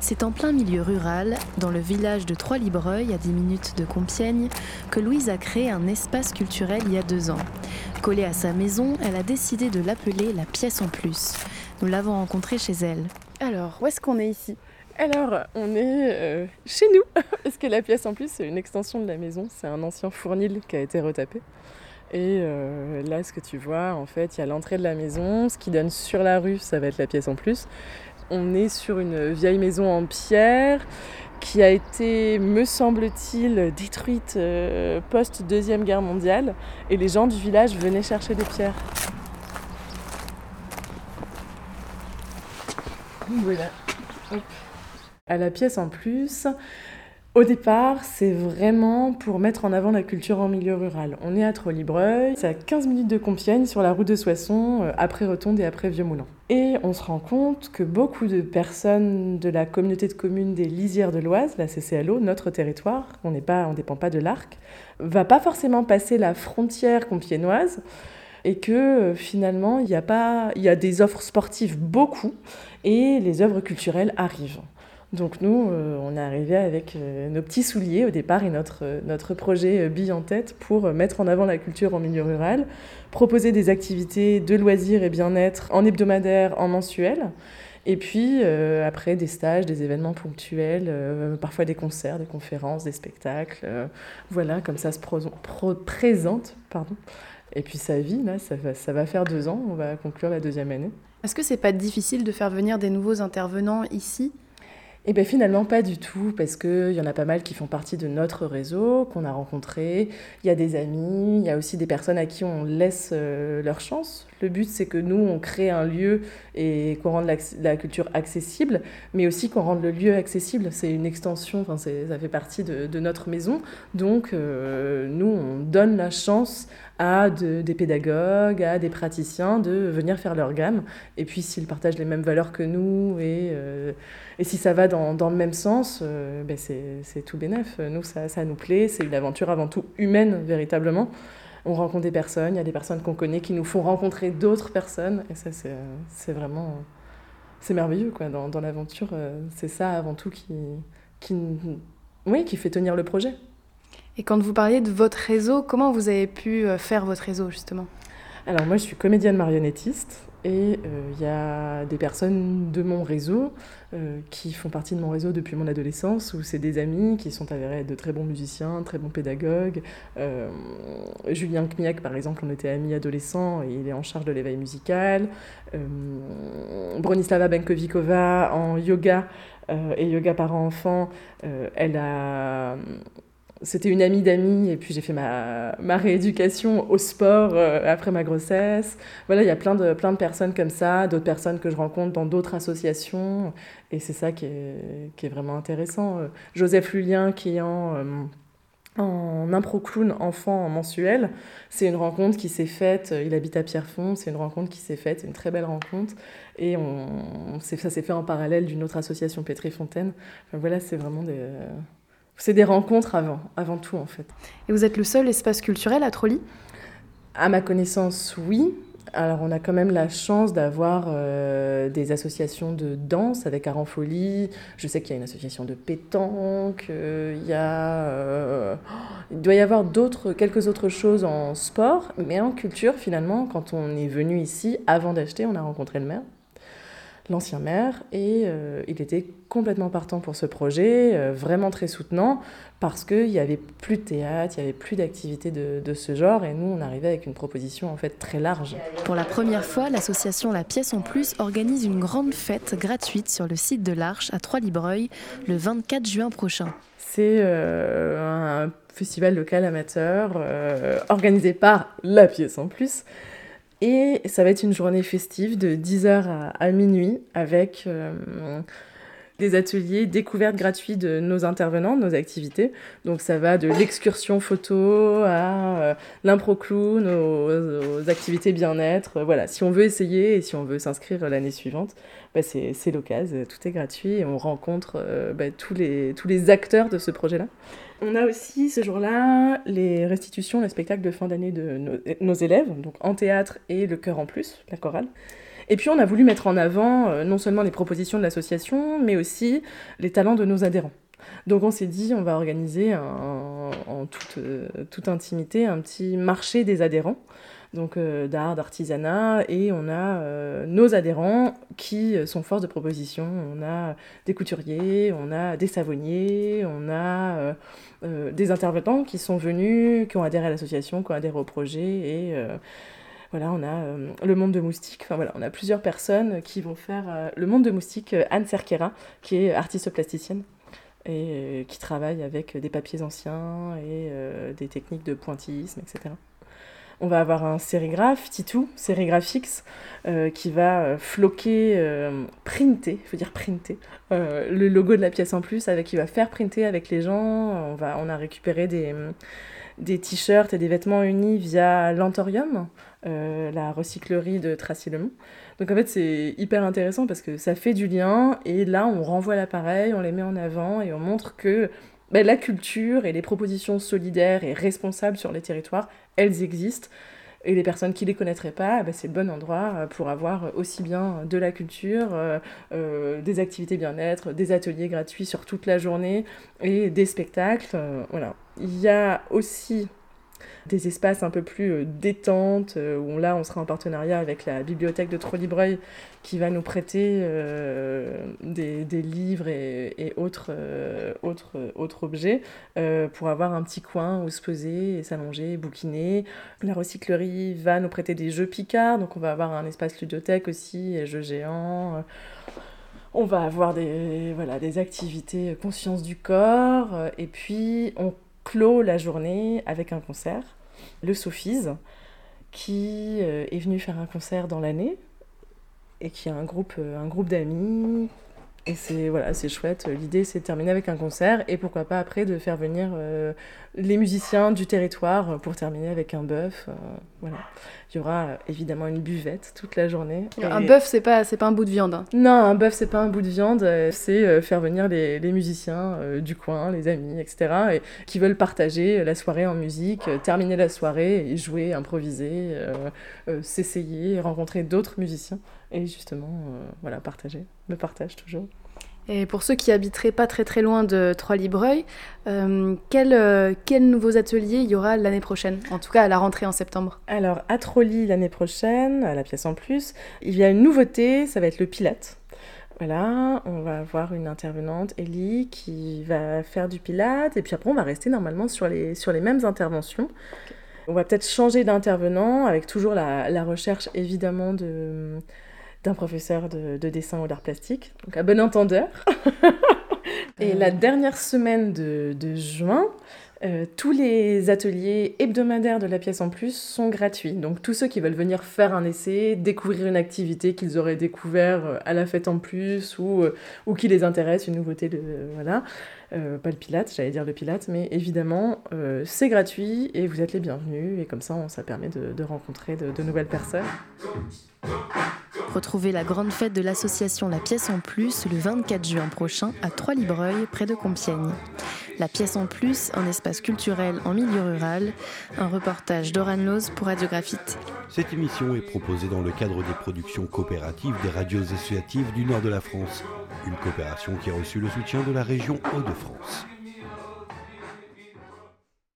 C'est en plein milieu rural, dans le village de Trois-Libreuil, à 10 minutes de Compiègne, que Louise a créé un espace culturel il y a deux ans. Collée à sa maison, elle a décidé de l'appeler la pièce en plus. Nous l'avons rencontrée chez elle. Alors, où est-ce qu'on est ici? Alors, on est euh, chez nous, parce que la pièce en plus, c'est une extension de la maison? C'est un ancien fournil qui a été retapé. Et euh, là, ce que tu vois, en fait, il y a l'entrée de la maison. Ce qui donne sur la rue, ça va être la pièce en plus. On est sur une vieille maison en pierre qui a été, me semble-t-il, détruite euh, post-deuxième guerre mondiale. Et les gens du village venaient chercher des pierres. Voilà. À la pièce en plus, au départ, c'est vraiment pour mettre en avant la culture en milieu rural. On est à Trollibreuil, c'est à 15 minutes de Compiègne, sur la route de Soissons, euh, après Rotonde et après Vieux-Moulin. Et on se rend compte que beaucoup de personnes de la communauté de communes des Lisières de l'Oise, la CCLO, notre territoire, on n'est pas, dépend pas de l'Arc, va pas forcément passer la frontière compiénoise et que euh, finalement il y a pas, il y a des offres sportives beaucoup et les œuvres culturelles arrivent. Donc nous, euh, on est arrivé avec euh, nos petits souliers au départ et notre, euh, notre projet bille en tête pour mettre en avant la culture en milieu rural, proposer des activités de loisirs et bien-être en hebdomadaire, en mensuel, et puis après des stages, des événements ponctuels, parfois des concerts, des conférences, des spectacles. voilà, comme ça se présente. Pardon. Et puis sa vie, là, ça va, ça va faire deux ans, on va conclure la deuxième année. Est-ce que c'est pas difficile de faire venir des nouveaux intervenants ici? Et eh bien finalement pas du tout, parce qu'il y en a pas mal qui font partie de notre réseau, qu'on a rencontré. Il y a des amis, il y a aussi des personnes à qui on laisse euh, leur chance. Le but c'est que nous, on crée un lieu et qu'on rende la, culture accessible, mais aussi qu'on rende le lieu accessible. C'est une extension, ça fait partie de, notre maison. Donc euh, nous, on donne la chance à des pédagogues, à des praticiens de venir faire leur gamme. Et puis s'ils partagent les mêmes valeurs que nous et, euh, et si ça va dans, dans le même sens, euh, ben c'est tout bénef. Nous, ça, ça nous plaît. C'est une aventure avant tout humaine, véritablement. On rencontre des personnes, il y a des personnes qu'on connaît qui nous font rencontrer d'autres personnes. Et ça, c'est vraiment... C'est merveilleux, quoi. Dans, dans l'aventure, euh, c'est ça avant tout qui, qui, oui, qui fait tenir le projet. Et quand vous parliez de votre réseau, comment vous avez pu euh, faire votre réseau justement? Alors moi je suis comédienne marionnettiste et euh, il y a des personnes de mon réseau euh, qui font partie de mon réseau depuis mon adolescence, où c'est des amis qui sont avérés être de très bons musiciens, très bons pédagogues. Julien Kmiak, par exemple, on était amis adolescents et il est en charge de l'éveil musical. Bronislava Benkovikova en yoga et yoga parents-enfants, elle a c'était une amie d'amis et puis j'ai fait ma, ma, rééducation au sport euh, après ma grossesse. Voilà, il y a plein de, plein de personnes comme ça, d'autres personnes que je rencontre dans d'autres associations et c'est ça qui est, qui est, vraiment intéressant. Euh, Joseph Lulien qui est en, euh, en impro clown enfant en mensuel, c'est une rencontre qui s'est faite, il habite à Pierrefonds, c'est une rencontre qui s'est faite, une très belle rencontre et on, ça s'est fait en parallèle d'une autre association Pétri Fontaine. voilà, c'est vraiment des c'est des rencontres avant, avant tout en fait. Et vous êtes le seul espace culturel à Trolly À ma connaissance, oui. Alors on a quand même la chance d'avoir euh, des associations de danse avec Aranfolie. Je sais qu'il y a une association de pétanque. Euh, il y a, euh, il doit y avoir d'autres, quelques autres choses en sport, mais en culture finalement, quand on est venu ici, avant d'acheter, on a rencontré le maire l'ancien maire, et euh, il était complètement partant pour ce projet, euh, vraiment très soutenant, parce qu'il n'y avait plus de théâtre, il n'y avait plus d'activités de, de, ce genre, et nous, on arrivait avec une proposition en fait très large. Pour la première fois, l'association La Pièce en Plus organise une grande fête gratuite sur le site de l'Arche à Trois-Libreuil le 24 juin prochain. C'est euh, un festival local amateur organisé par La Pièce en Plus, et ça va être une journée festive de 10h à, minuit avec euh, des ateliers découvertes gratuits de nos intervenants, de nos activités. Donc ça va de l'excursion photo à euh, l'impro clown, aux, activités bien-être. Voilà, si on veut essayer et si on veut s'inscrire l'année suivante, bah c'est l'occasion, tout est gratuit et on rencontre euh, bah, tous, les, acteurs de ce projet-là. On a aussi ce jour-là les restitutions, les spectacles de fin d'année de nos, élèves, donc en théâtre et le chœur en plus, la chorale. Et puis on a voulu mettre en avant non seulement les propositions de l'association, mais aussi les talents de nos adhérents. Donc on s'est dit, on va organiser en toute, toute, intimité un petit marché des adhérents donc euh, d'art, d'artisanat, et on a euh, nos adhérents qui sont force de proposition. On a des couturiers, on a des savonniers, on a euh, des intervenants qui sont venus, qui ont adhéré à l'association, qui ont adhéré au projet, et voilà, on a le monde de moustique. Enfin voilà, on a plusieurs personnes qui vont faire le monde de moustique. Anne Cerquera, qui est artiste plasticienne et qui travaille avec des papiers anciens et des techniques de pointillisme, etc. On va avoir un sérigraphe, Titou, sérigraphix, euh, qui va euh, floquer, euh, printer, il faut dire printer, le logo de la pièce en plus, avec, qui va faire printer avec les gens. On, va, on a récupéré des, des t-shirts et des vêtements unis via l'Antorium, la recyclerie de Tracy-le-Mont. Donc en fait, c'est hyper intéressant parce que ça fait du lien et là, on renvoie l'appareil, on les met en avant et on montre que ben, la culture et les propositions solidaires et responsables sur les territoires, elles existent. Et les personnes qui les connaîtraient pas, ben, c'est le bon endroit euh, pour avoir aussi bien de la culture, euh, euh, des activités bien-être, des ateliers gratuits sur toute la journée et des spectacles. voilà. Il y a aussi des espaces un peu plus euh, détente, euh, où là on sera en partenariat avec la bibliothèque de Trollibreuil qui va nous prêter euh, des, livres et, autres, autres, autres objets pour avoir un petit coin où se poser et s'allonger, bouquiner. La recyclerie va nous prêter des jeux Picard, donc on va avoir un espace ludothèque aussi, jeux géants. On va avoir des, voilà, des activités conscience du corps, et puis on clôt la journée avec un concert, le Sophise, qui euh, est venu faire un concert dans l'année et qui a un groupe, euh, un groupe d'amis et c'est voilà, c'est chouette. L'idée, c'est de terminer avec un concert et pourquoi pas après de faire venir euh, les musiciens du territoire pour terminer avec un bœuf. Euh, voilà. Il y aura euh, évidemment une buvette toute la journée. Un bœuf, c'est pas c'est pas un bout de viande. Hein. Non, un bœuf, c'est pas un bout de viande. C'est faire venir les, les musiciens du coin, les amis, etc. Et qui veulent partager la soirée en musique, terminer la soirée et jouer, improviser, s'essayer, rencontrer d'autres musiciens et justement, voilà, partager. Le partage toujours. Et pour ceux qui habiteraient pas très très loin de Trois-Libreuil, euh, euh, quels nouveaux ateliers il y aura l'année prochaine? En tout cas, à la rentrée en septembre. Alors, à Trolly l'année prochaine, à la pièce en plus, il y a une nouveauté, ça va être le Pilate. Voilà, on va avoir une intervenante, Ellie, qui va faire du Pilate, et puis après, on va rester normalement sur les, sur les mêmes interventions. On va peut-être changer d'intervenant, avec toujours la, la recherche évidemment de d'un professeur de, dessin ou d'art plastique, donc à bon entendeur. Et la dernière semaine de, juin, euh, tous les ateliers hebdomadaires de la pièce en plus sont gratuits. Donc tous ceux qui veulent venir faire un essai, découvrir une activité qu'ils auraient découvert euh, à la fête en plus ou, euh, ou qui les intéresse, une nouveauté de voilà, pas le pilate, j'allais dire le pilate, mais évidemment c'est gratuit et vous êtes les bienvenus et comme ça ça permet de, rencontrer de, de nouvelles personnes. Retrouvez la grande fête de l'association La Pièce en Plus le 24 juin prochain à Trois-Libreuil, près de Compiègne. La Pièce en Plus, un espace culturel en milieu rural, un reportage d'Oran Loz pour Radiographite. Cette émission est proposée dans le cadre des productions coopératives des radios associatives du nord de la France, une coopération qui a reçu le soutien de la région Hauts-de-France.